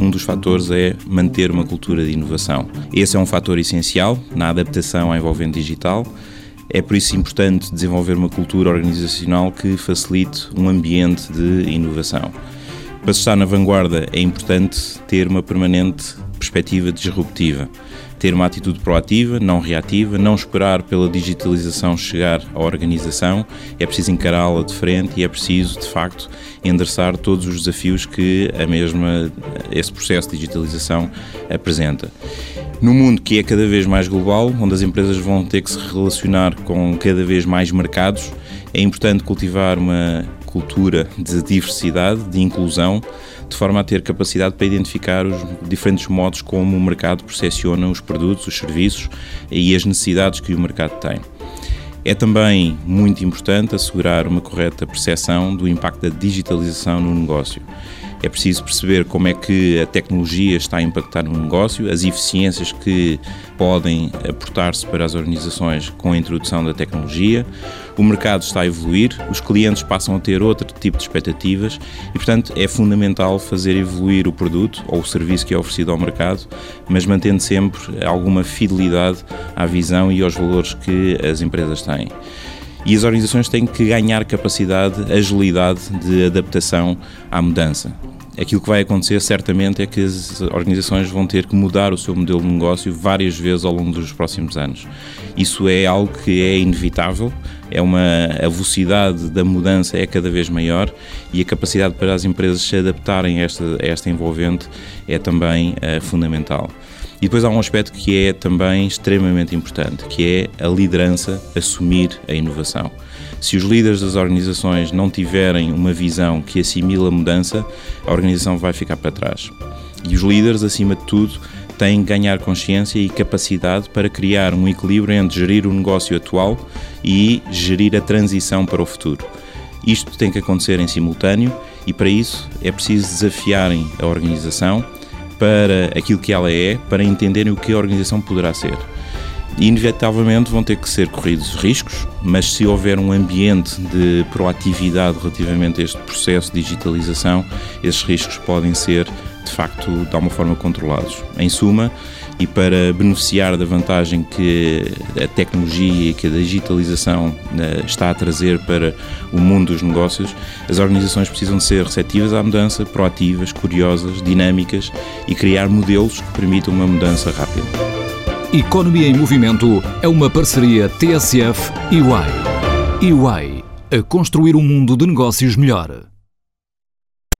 um dos fatores é manter uma cultura de inovação. Esse é um fator essencial na adaptação à envolvente digital. É por isso importante desenvolver uma cultura organizacional que facilite um ambiente de inovação. Para estar na vanguarda é importante ter uma permanente perspectiva disruptiva ter uma atitude proativa, não reativa, não esperar pela digitalização chegar à organização, é preciso encará-la de frente e é preciso, de facto, endereçar todos os desafios que a mesma, esse processo de digitalização apresenta. No mundo que é cada vez mais global, onde as empresas vão ter que se relacionar com cada vez mais mercados, é importante cultivar uma cultura de diversidade, de inclusão, de forma a ter capacidade para identificar os diferentes modos como o mercado percepciona os produtos, os serviços e as necessidades que o mercado tem. É também muito importante assegurar uma correta percepção do impacto da digitalização no negócio. É preciso perceber como é que a tecnologia está a impactar no negócio, as eficiências que podem aportar-se para as organizações com a introdução da tecnologia. O mercado está a evoluir, os clientes passam a ter outro tipo de expectativas e, portanto, é fundamental fazer evoluir o produto ou o serviço que é oferecido ao mercado, mas mantendo sempre alguma fidelidade à visão e aos valores que as empresas têm e as organizações têm que ganhar capacidade, agilidade de adaptação à mudança. Aquilo que vai acontecer certamente é que as organizações vão ter que mudar o seu modelo de negócio várias vezes ao longo dos próximos anos. Isso é algo que é inevitável, é uma a velocidade da mudança é cada vez maior e a capacidade para as empresas se adaptarem a esta, a esta envolvente é também uh, fundamental. E depois há um aspecto que é também extremamente importante, que é a liderança assumir a inovação. Se os líderes das organizações não tiverem uma visão que assimila a mudança, a organização vai ficar para trás. E os líderes, acima de tudo, que ganhar consciência e capacidade para criar um equilíbrio entre gerir o negócio atual e gerir a transição para o futuro. Isto tem que acontecer em simultâneo e, para isso, é preciso desafiarem a organização para aquilo que ela é, para entenderem o que a organização poderá ser. Inevitavelmente vão ter que ser corridos riscos, mas se houver um ambiente de proatividade relativamente a este processo de digitalização, esses riscos podem ser, de facto, de alguma forma controlados. Em suma, e para beneficiar da vantagem que a tecnologia e que a digitalização né, está a trazer para o mundo dos negócios, as organizações precisam ser receptivas à mudança, proativas, curiosas, dinâmicas e criar modelos que permitam uma mudança rápida. Economia em Movimento é uma parceria TSF e UI. UI a construir um mundo de negócios melhor.